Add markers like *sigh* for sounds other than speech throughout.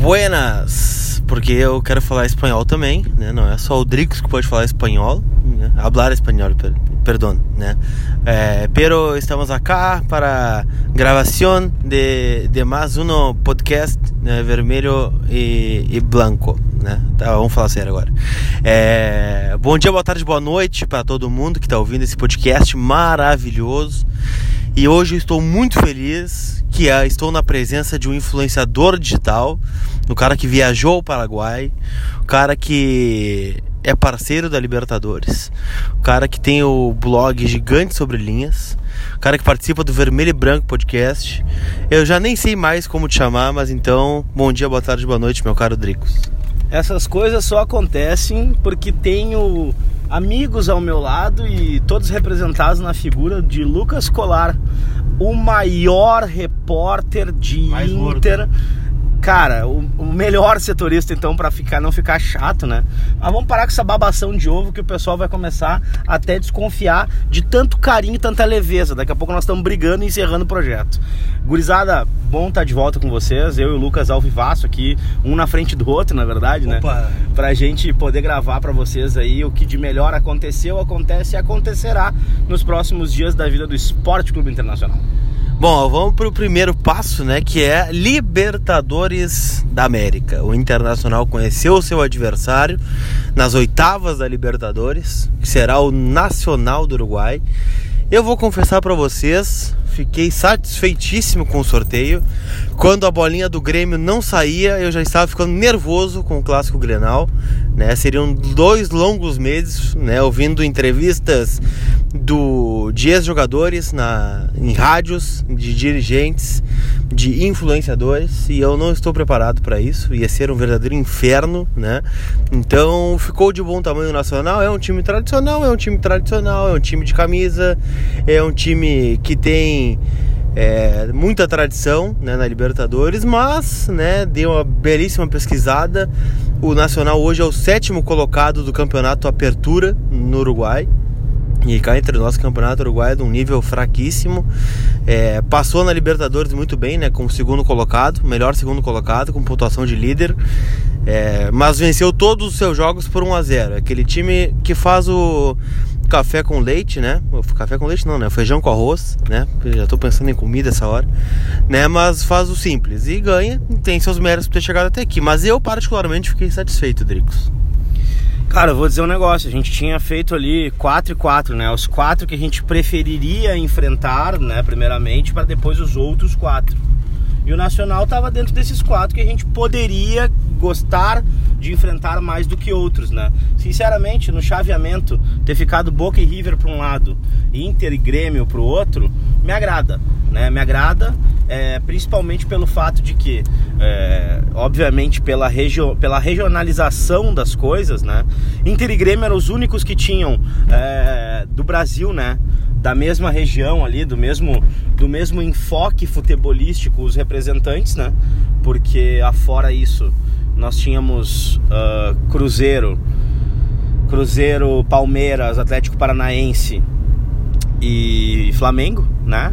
Buenas, porque eu quero falar espanhol também, né? Não é só o Drix que pode falar espanhol, né? hablar espanhol, per perdón, né? Eh, pero estamos acá para gravação de, de mais um podcast né? vermelho e, e branco, né? Tá, vamos falar sério agora. É, bom dia, boa tarde, boa noite para todo mundo que está ouvindo esse podcast maravilhoso. E hoje eu estou muito feliz que é, estou na presença de um influenciador digital, um cara que viajou ao Paraguai, um cara que é parceiro da Libertadores, um cara que tem o blog Gigante Sobre Linhas, um cara que participa do Vermelho e Branco Podcast. Eu já nem sei mais como te chamar, mas então, bom dia, boa tarde, boa noite, meu caro Dricos. Essas coisas só acontecem porque tenho amigos ao meu lado e todos representados na figura de Lucas Colar, o maior repórter de Mais Inter. gordo. Cara, o, o melhor setorista então para ficar não ficar chato, né? Mas vamos parar com essa babação de ovo que o pessoal vai começar até desconfiar de tanto carinho e tanta leveza. Daqui a pouco nós estamos brigando e encerrando o projeto. Gurizada, bom estar de volta com vocês. Eu e o Lucas ao vivaço aqui, um na frente do outro, na verdade, né? Opa. Pra gente poder gravar pra vocês aí o que de melhor aconteceu, acontece e acontecerá nos próximos dias da vida do Esporte Clube Internacional. Bom, vamos para o primeiro passo, né? Que é Libertadores da América. O Internacional conheceu o seu adversário nas oitavas da Libertadores, que será o Nacional do Uruguai. Eu vou confessar para vocês, fiquei satisfeitíssimo com o sorteio. Quando a bolinha do Grêmio não saía, eu já estava ficando nervoso com o clássico Grenal. Né? Seriam dois longos meses, né? ouvindo entrevistas do de ex-jogadores na em rádios, de dirigentes, de influenciadores, e eu não estou preparado para isso. Ia ser um verdadeiro inferno, né? Então ficou de bom tamanho nacional. É um time tradicional, é um time tradicional, é um time de camisa, é um time que tem é, muita tradição né, na Libertadores, mas né, deu uma belíssima pesquisada. O Nacional hoje é o sétimo colocado do campeonato Apertura no Uruguai. E cá entre nós, o campeonato uruguaio é de um nível fraquíssimo. É, passou na Libertadores muito bem, né? Como segundo colocado, melhor segundo colocado, com pontuação de líder. É, mas venceu todos os seus jogos por 1 a 0 Aquele time que faz o café com leite, né? O Café com leite não, né? O feijão com arroz, né? Já tô pensando em comida essa hora, né? Mas faz o simples e ganha. Tem seus méritos por ter chegado até aqui. Mas eu, particularmente, fiquei satisfeito, Dricos. Cara, eu vou dizer um negócio, a gente tinha feito ali 4 e 4, né? Os quatro que a gente preferiria enfrentar, né, primeiramente, para depois os outros quatro. E o Nacional estava dentro desses quatro que a gente poderia gostar de enfrentar mais do que outros, né? Sinceramente, no chaveamento, ter ficado Boca e River para um lado, Inter e Grêmio para o outro, me agrada, né? Me agrada, é, principalmente pelo fato de que, é, obviamente, pela, regio pela regionalização das coisas, né? Inter e Grêmio eram os únicos que tinham é, do Brasil, né? da mesma região ali, do mesmo, do mesmo enfoque futebolístico, os representantes, né? Porque afora isso, nós tínhamos ah, Cruzeiro, Cruzeiro, Palmeiras, Atlético Paranaense e Flamengo, né?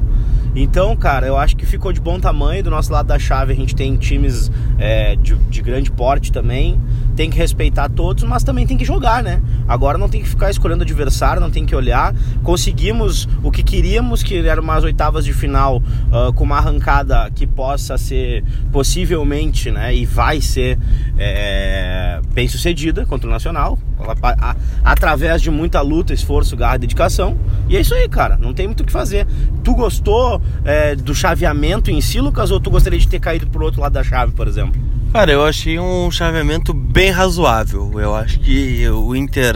Então, cara, eu acho que ficou de bom tamanho. Do nosso lado da chave, a gente tem times é, de, de grande porte também. Tem que respeitar todos, mas também tem que jogar, né? Agora não tem que ficar escolhendo adversário, não tem que olhar. Conseguimos o que queríamos, que eram umas oitavas de final ah, com uma arrancada que possa ser possivelmente, né? E vai ser é, bem sucedida contra o Nacional. A- através de muita luta, esforço, garra dedicação. E é isso aí, cara. Não tem muito o que fazer. Tu gostou é, do chaveamento em si, Lucas, ou tu gostaria de ter caído pro outro lado da chave, por exemplo? Cara, eu achei um chaveamento bem razoável. Eu acho que o Inter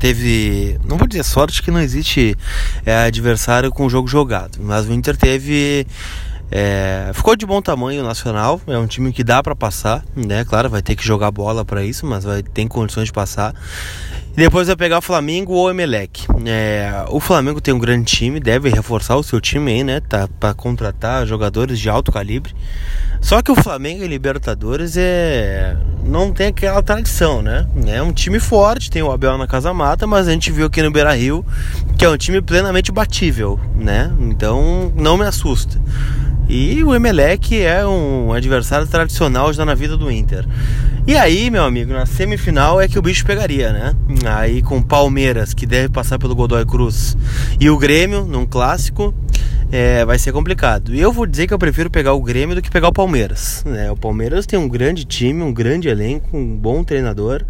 teve. Não vou dizer sorte que não existe é, adversário com o jogo jogado. Mas o Inter teve. É, ficou de bom tamanho o nacional. É um time que dá pra passar, né? Claro, vai ter que jogar bola pra isso, mas vai ter condições de passar. E depois vai pegar o Flamengo ou o Emelec. É, o Flamengo tem um grande time, deve reforçar o seu time aí, né? Tá para contratar jogadores de alto calibre. Só que o Flamengo em Libertadores é não tem aquela tradição, né? É um time forte, tem o Abel na casa mata, mas a gente viu aqui no Beira-Rio que é um time plenamente batível, né? Então não me assusta. E o Emelec é um adversário tradicional já na vida do Inter. E aí, meu amigo, na semifinal é que o bicho pegaria, né? Aí com Palmeiras, que deve passar pelo Godoy Cruz, e o Grêmio, num clássico, é, vai ser complicado. E eu vou dizer que eu prefiro pegar o Grêmio do que pegar o Palmeiras. Né? O Palmeiras tem um grande time, um grande elenco, um bom treinador,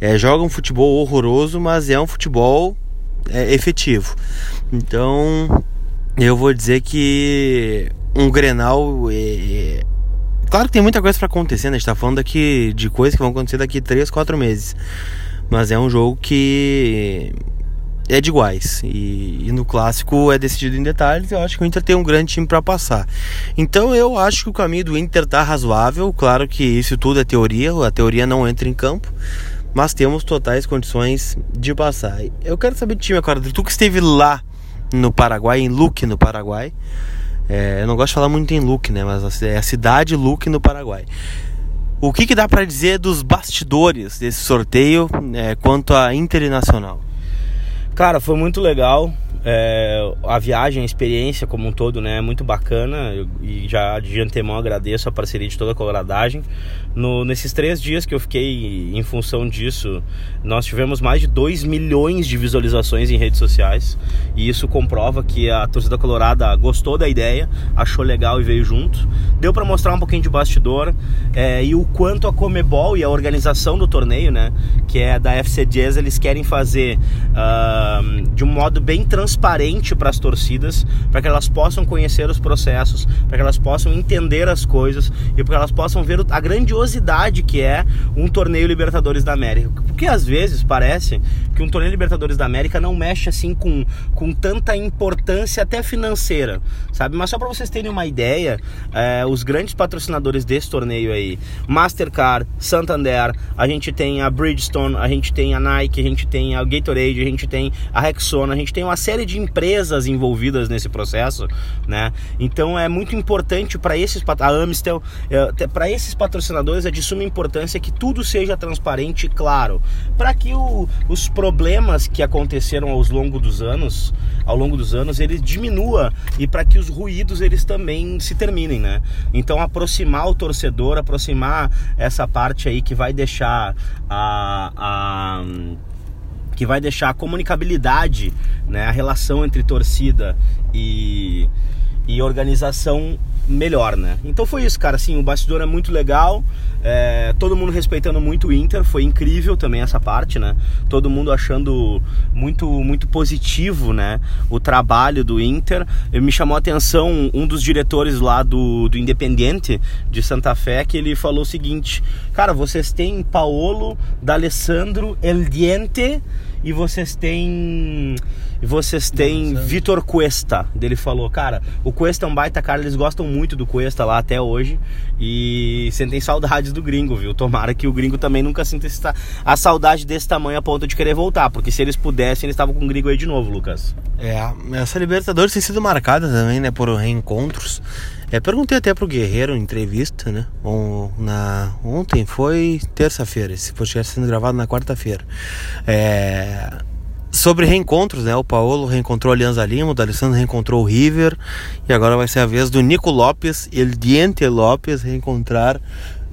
é, joga um futebol horroroso, mas é um futebol é, efetivo. Então, eu vou dizer que um Grenal. É, claro que tem muita coisa para acontecer, né? A gente tá falando aqui de coisas que vão acontecer daqui 3, 4 meses. Mas é um jogo que é de iguais. E, e, no clássico é decidido em detalhes. Eu acho que o Inter tem um grande time para passar. Então eu acho que o caminho do Inter tá razoável. Claro que isso tudo é teoria, a teoria não entra em campo. Mas temos totais condições de passar. Eu quero saber de time agora. Tu que esteve lá no Paraguai, em Luque, no Paraguai. É, eu não gosto de falar muito em Luque, né? Mas é a cidade Luque no Paraguai. O que, que dá para dizer dos bastidores desse sorteio é, quanto à internacional? Cara, foi muito legal. É, a viagem, a experiência como um todo, né, é muito bacana e já de antemão agradeço a parceria de toda a coloradagem. No, nesses três dias que eu fiquei em função disso, nós tivemos mais de 2 milhões de visualizações em redes sociais e isso comprova que a torcida colorada gostou da ideia, achou legal e veio junto. Deu para mostrar um pouquinho de bastidor é, e o quanto a Comebol e a organização do torneio, né, que é da FC Jazz, eles querem fazer uh, de um modo bem transparente transparente para as torcidas, para que elas possam conhecer os processos, para que elas possam entender as coisas e para que elas possam ver a grandiosidade que é um torneio Libertadores da América. Porque às vezes parece que um torneio Libertadores da América não mexe assim com, com tanta importância até financeira, sabe? Mas só para vocês terem uma ideia, é, os grandes patrocinadores desse torneio aí, Mastercard, Santander, a gente tem a Bridgestone, a gente tem a Nike, a gente tem a Gatorade, a gente tem a Rexona, a gente tem uma série série de empresas envolvidas nesse processo, né? Então é muito importante para esses a Amstel, é, para esses patrocinadores é de suma importância que tudo seja transparente e claro, para que o, os problemas que aconteceram ao longo dos anos, ao longo dos anos, eles diminua e para que os ruídos eles também se terminem, né? Então aproximar o torcedor, aproximar essa parte aí que vai deixar a, a que vai deixar a comunicabilidade, né, a relação entre torcida e, e organização melhor, né? Então foi isso, cara. Assim, o bastidor é muito legal. É, todo mundo respeitando muito o Inter. Foi incrível também essa parte, né? Todo mundo achando muito, muito positivo, né? O trabalho do Inter. Me chamou a atenção um dos diretores lá do, do Independiente de Santa Fé que ele falou o seguinte: Cara, vocês têm Paolo, D'Alessandro, El Diente e vocês têm vocês têm Vitor Cuesta. Ele falou, cara, o Cuesta é um baita cara, eles gostam muito do Cuesta lá até hoje e sentem saudades do gringo, viu? Tomara que o gringo também nunca sinta a saudade desse tamanho a ponto de querer voltar, porque se eles pudessem, eles estavam com o gringo aí de novo, Lucas. É, essa Libertadores tem sido marcada também, né, por reencontros. É, perguntei até pro Guerreiro em entrevista, né? na, ontem foi terça-feira, esse podcast sendo gravado na quarta-feira. É, sobre reencontros, né? O Paulo reencontrou a Alianza Lima, o D'Alessandro reencontrou o River e agora vai ser a vez do Nico Lopes, El Diente Lopes reencontrar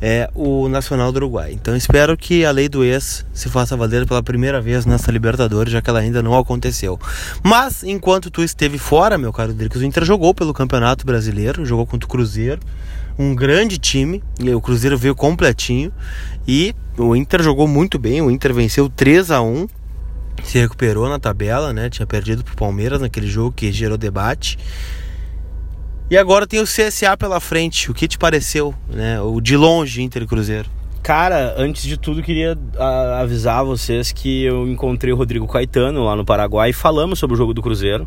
é o Nacional do Uruguai. Então espero que a lei do ex se faça valer pela primeira vez nessa Libertadores, já que ela ainda não aconteceu. Mas enquanto tu esteve fora, meu caro Dricos, o Inter jogou pelo Campeonato Brasileiro, jogou contra o Cruzeiro, um grande time, e o Cruzeiro veio completinho e o Inter jogou muito bem, o Inter venceu 3 a 1 se recuperou na tabela, né? Tinha perdido pro Palmeiras naquele jogo que gerou debate. E agora tem o CSA pela frente. O que te pareceu, né? O de longe Inter Cruzeiro. Cara, antes de tudo, queria a, avisar vocês que eu encontrei o Rodrigo Caetano lá no Paraguai e falamos sobre o jogo do Cruzeiro.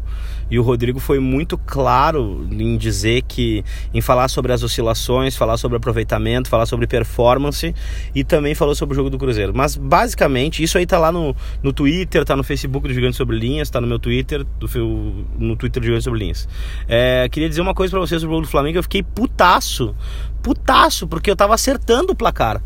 E o Rodrigo foi muito claro em dizer que, em falar sobre as oscilações, falar sobre aproveitamento, falar sobre performance e também falou sobre o jogo do Cruzeiro. Mas basicamente, isso aí tá lá no, no Twitter, tá no Facebook do Gigante Sobre Linhas, tá no meu Twitter, do, no Twitter do Gigante Sobre Linhas. É, queria dizer uma coisa para vocês sobre o jogo do Flamengo, eu fiquei putaço putaço, porque eu tava acertando o placar.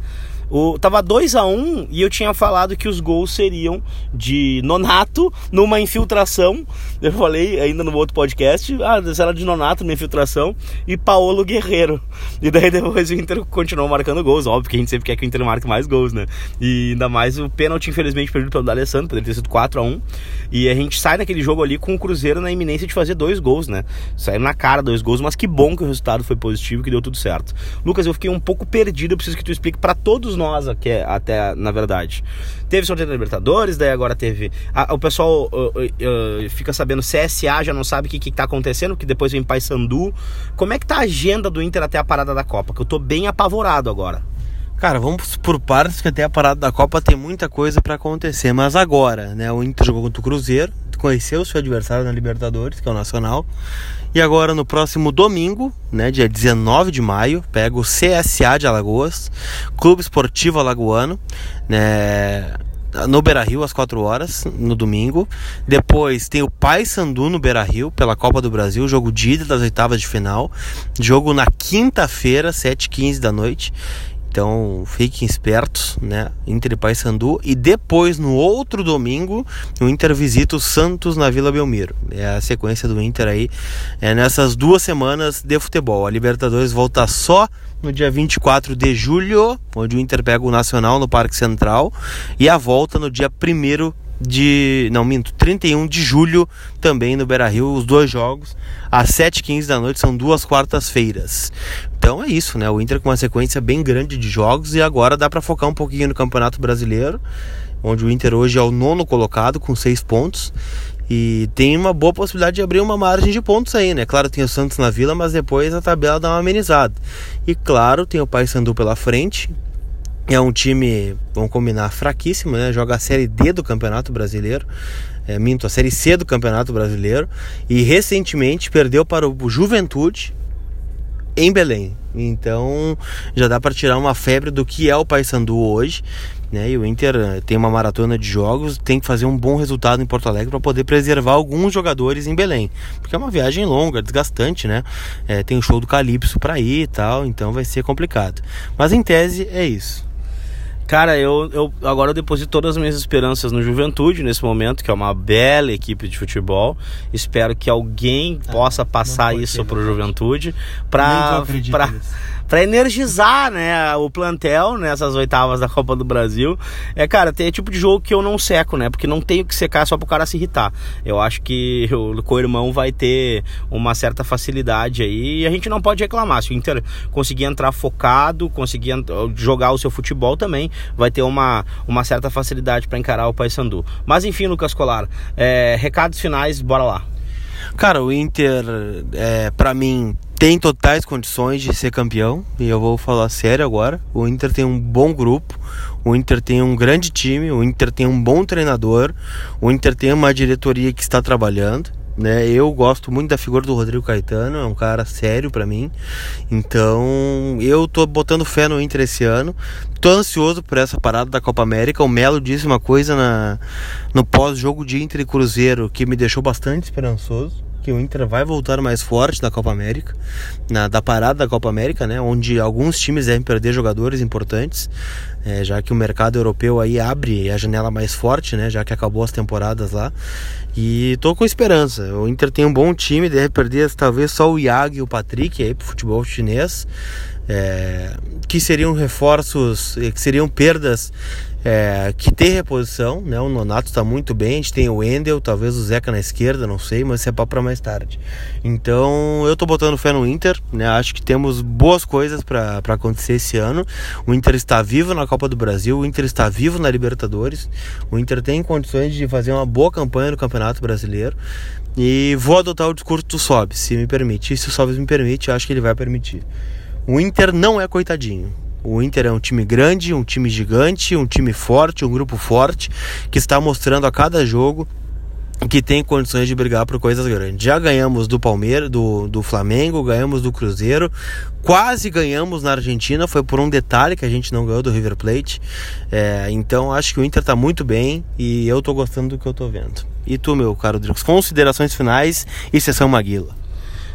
O, tava 2 a 1 um, e eu tinha falado que os gols seriam de Nonato numa infiltração. Eu falei ainda no outro podcast, ah, era de Nonato numa infiltração e Paulo Guerreiro. E daí depois o Inter continuou marcando gols, óbvio que a gente sempre quer que o Inter marque mais gols, né? E ainda mais o pênalti infelizmente perdido pelo D'Alessandro, poderia ter sido 4 a 1 E a gente sai naquele jogo ali com o Cruzeiro na iminência de fazer dois gols, né? Saiu na cara dois gols, mas que bom que o resultado foi positivo, que deu tudo certo. Lucas, eu fiquei um pouco perdido, eu preciso que tu explique para todos nós aqui, até na verdade. Teve sorteio da Libertadores, daí agora teve. O pessoal uh, uh, fica sabendo, CSA já não sabe o que, que tá acontecendo, que depois vem Paysandu. Como é que tá a agenda do Inter até a parada da Copa? Que eu tô bem apavorado agora. Cara, vamos por partes que até a parada da Copa tem muita coisa para acontecer, mas agora, né, o Inter jogou contra o Cruzeiro, conheceu o seu adversário na Libertadores, que é o Nacional. E agora no próximo domingo, né, dia 19 de maio, pega o CSA de Alagoas, Clube Esportivo Alagoano, né, no Beira-Rio às 4 horas no domingo. Depois tem o Paysandu no Beira-Rio pela Copa do Brasil, jogo de ida das oitavas de final. Jogo na quinta-feira, 7h15 da noite. Então fiquem espertos, né? Inter e Paysandu. E depois, no outro domingo, o Inter visita o Santos na Vila Belmiro. É a sequência do Inter aí é nessas duas semanas de futebol. A Libertadores volta só no dia 24 de julho, onde o Inter pega o Nacional no Parque Central. E a volta no dia 1 de. Não, minto, 31 de julho também no Beira Rio, os dois jogos, às 7h15 da noite, são duas quartas-feiras. Então é isso, né? O Inter com uma sequência bem grande de jogos e agora dá para focar um pouquinho no Campeonato Brasileiro, onde o Inter hoje é o nono colocado com seis pontos. E tem uma boa possibilidade de abrir uma margem de pontos aí, né? Claro, tem o Santos na Vila, mas depois a tabela dá uma amenizada. E claro, tem o Paysandu pela frente, é um time, vamos combinar, fraquíssimo, né? Joga a Série D do Campeonato Brasileiro. É, minto, a Série C do Campeonato Brasileiro. E recentemente perdeu para o Juventude em Belém. Então já dá para tirar uma febre do que é o Paysandu hoje. Né? E o Inter eh, tem uma maratona de jogos, tem que fazer um bom resultado em Porto Alegre para poder preservar alguns jogadores em Belém, porque é uma viagem longa, desgastante, né? É, tem o show do Calypso para ir e tal, então vai ser complicado. Mas em tese é isso. Cara, eu, eu agora eu deposito todas as minhas esperanças no Juventude nesse momento, que é uma bela equipe de futebol. Espero que alguém ah, possa passar isso para o Juventude para para energizar, né, o plantel nessas oitavas da Copa do Brasil. É, cara, tem tipo de jogo que eu não seco, né? Porque não tenho que secar só pro cara se irritar. Eu acho que *laughs* o co-irmão vai ter uma certa facilidade aí e a gente não pode reclamar. Se o Inter conseguir entrar focado, conseguir jogar o seu futebol também, vai ter uma, uma certa facilidade para encarar o Paysandu. Mas enfim, Lucas Colar, é, recados finais, bora lá. Cara, o Inter, é, para mim, tem totais condições de ser campeão e eu vou falar sério agora. O Inter tem um bom grupo, o Inter tem um grande time, o Inter tem um bom treinador, o Inter tem uma diretoria que está trabalhando. Né? Eu gosto muito da figura do Rodrigo Caetano, é um cara sério para mim. Então, eu tô botando fé no Inter esse ano. Tô ansioso por essa parada da Copa América. O Melo disse uma coisa na, no pós-jogo de Inter e Cruzeiro que me deixou bastante esperançoso que o Inter vai voltar mais forte da Copa América, na, da parada da Copa América, né, onde alguns times devem perder jogadores importantes, é, já que o mercado europeu aí abre a janela mais forte, né, já que acabou as temporadas lá. E tô com esperança. O Inter tem um bom time, deve perder talvez só o Iago e o Patrick aí pro futebol chinês, é, que seriam reforços, que seriam perdas é, que tem reposição, né? O Nonato está muito bem, a gente tem o Wendel, talvez o Zeca na esquerda, não sei, mas isso é para mais tarde. Então eu tô botando fé no Inter, né? Acho que temos boas coisas para acontecer esse ano. O Inter está vivo na Copa do Brasil, o Inter está vivo na Libertadores, o Inter tem condições de fazer uma boa campanha no Campeonato Brasileiro. E vou adotar o discurso do Sobs, se me permite. E se o Sobs me permite, acho que ele vai permitir. O Inter não é coitadinho. O Inter é um time grande, um time gigante, um time forte, um grupo forte que está mostrando a cada jogo que tem condições de brigar por coisas grandes. Já ganhamos do Palmeiras, do, do Flamengo, ganhamos do Cruzeiro, quase ganhamos na Argentina, foi por um detalhe que a gente não ganhou do River Plate. É, então acho que o Inter está muito bem e eu estou gostando do que eu estou vendo. E tu, meu caro Drix, considerações finais e sessão Maguila.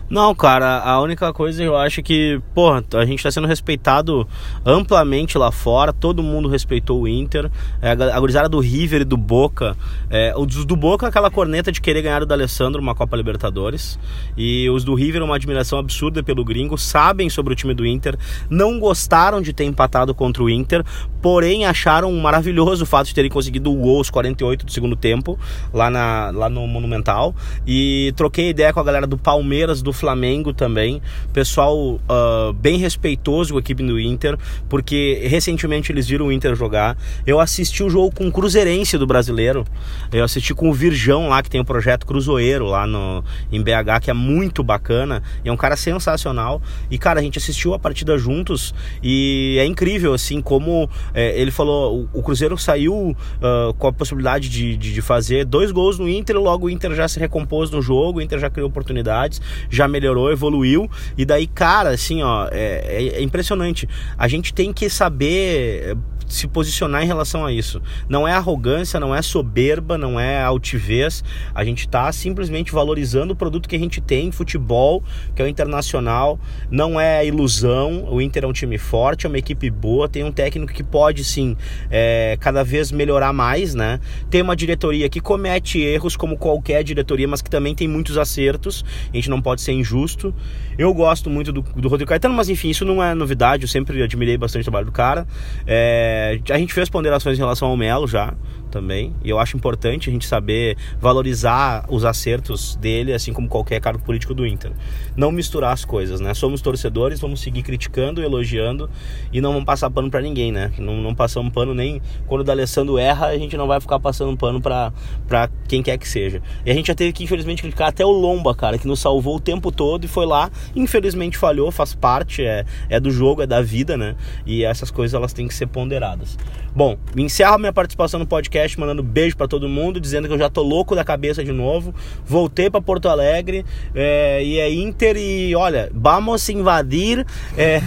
Não, cara, a única coisa eu acho que, porra, a gente está sendo respeitado amplamente lá fora, todo mundo respeitou o Inter, é, a gurizada do River e do Boca, é, os do Boca aquela corneta de querer ganhar do Alessandro uma Copa Libertadores, e os do River uma admiração absurda pelo gringo, sabem sobre o time do Inter, não gostaram de ter empatado contra o Inter, porém acharam maravilhoso o fato de terem conseguido o gol aos 48 do segundo tempo, lá, na, lá no Monumental, e troquei ideia com a galera do Palmeiras, do Flamengo também. Pessoal uh, bem respeitoso com a equipe do Inter, porque recentemente eles viram o Inter jogar. Eu assisti o jogo com o Cruzeirense do brasileiro. Eu assisti com o Virjão lá, que tem o projeto Cruzoeiro lá no, em BH, que é muito bacana. É um cara sensacional. E, cara, a gente assistiu a partida juntos e é incrível, assim, como é, ele falou: o, o Cruzeiro saiu uh, com a possibilidade de, de, de, fazer dois gols no Inter, logo o Inter já se recompôs no jogo, o Inter já criou oportunidades, já melhorou, evoluiu. E daí, cara, assim, ó, é, é, é impressionante. A gente tem que saber se posicionar em relação a isso. Não é arrogância, não é soberba, não é altivez. A gente está simplesmente valorizando o produto que a gente tem, futebol, que é o internacional. Não é ilusão. O Inter é um time forte, é uma equipe boa, tem um técnico que pode sim é, cada vez melhorar mais, né? Tem uma diretoria que comete erros como qualquer diretoria, mas que também tem muitos acertos. A gente não pode ser injusto. Eu gosto muito do, do Rodrigo Caetano, mas enfim, isso não é novidade. Eu sempre admirei bastante o trabalho do cara. É, a gente fez ponderações em relação ao Melo já também. E eu acho importante a gente saber valorizar os acertos dele, assim como qualquer cargo político do Inter. Não misturar as coisas, né? Somos torcedores, vamos seguir criticando, elogiando e não vamos passar pano para ninguém, né? Não, não passamos pano nem quando o D'Alessandro erra, a gente não vai ficar passando pano para quem quer que seja. E a gente já teve que, infelizmente, criticar até o Lomba, cara, que nos salvou o tempo todo e foi lá, infelizmente falhou, faz parte, é, é do jogo, é da vida, né? E essas coisas elas têm que ser ponderadas. Bom, encerro minha participação no podcast mandando beijo para todo mundo, dizendo que eu já tô louco da cabeça de novo. Voltei para Porto Alegre é, e é Inter e olha, vamos invadir é,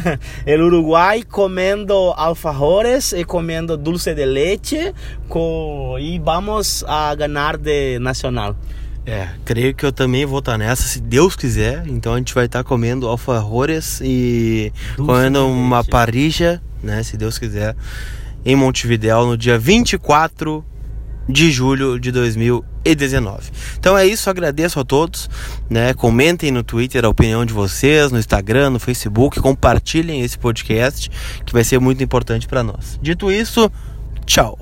o Uruguai comendo alfajores e comendo dulce de leite com, e vamos a ganhar de Nacional. É, creio que eu também vou estar nessa, se Deus quiser. Então a gente vai estar comendo alfajores e Dulce comendo uma parrilla, né? Se Deus quiser em Montevidéu no dia 24 de julho de 2019. Então é isso, agradeço a todos, né? Comentem no Twitter a opinião de vocês, no Instagram, no Facebook, compartilhem esse podcast que vai ser muito importante para nós. Dito isso, tchau.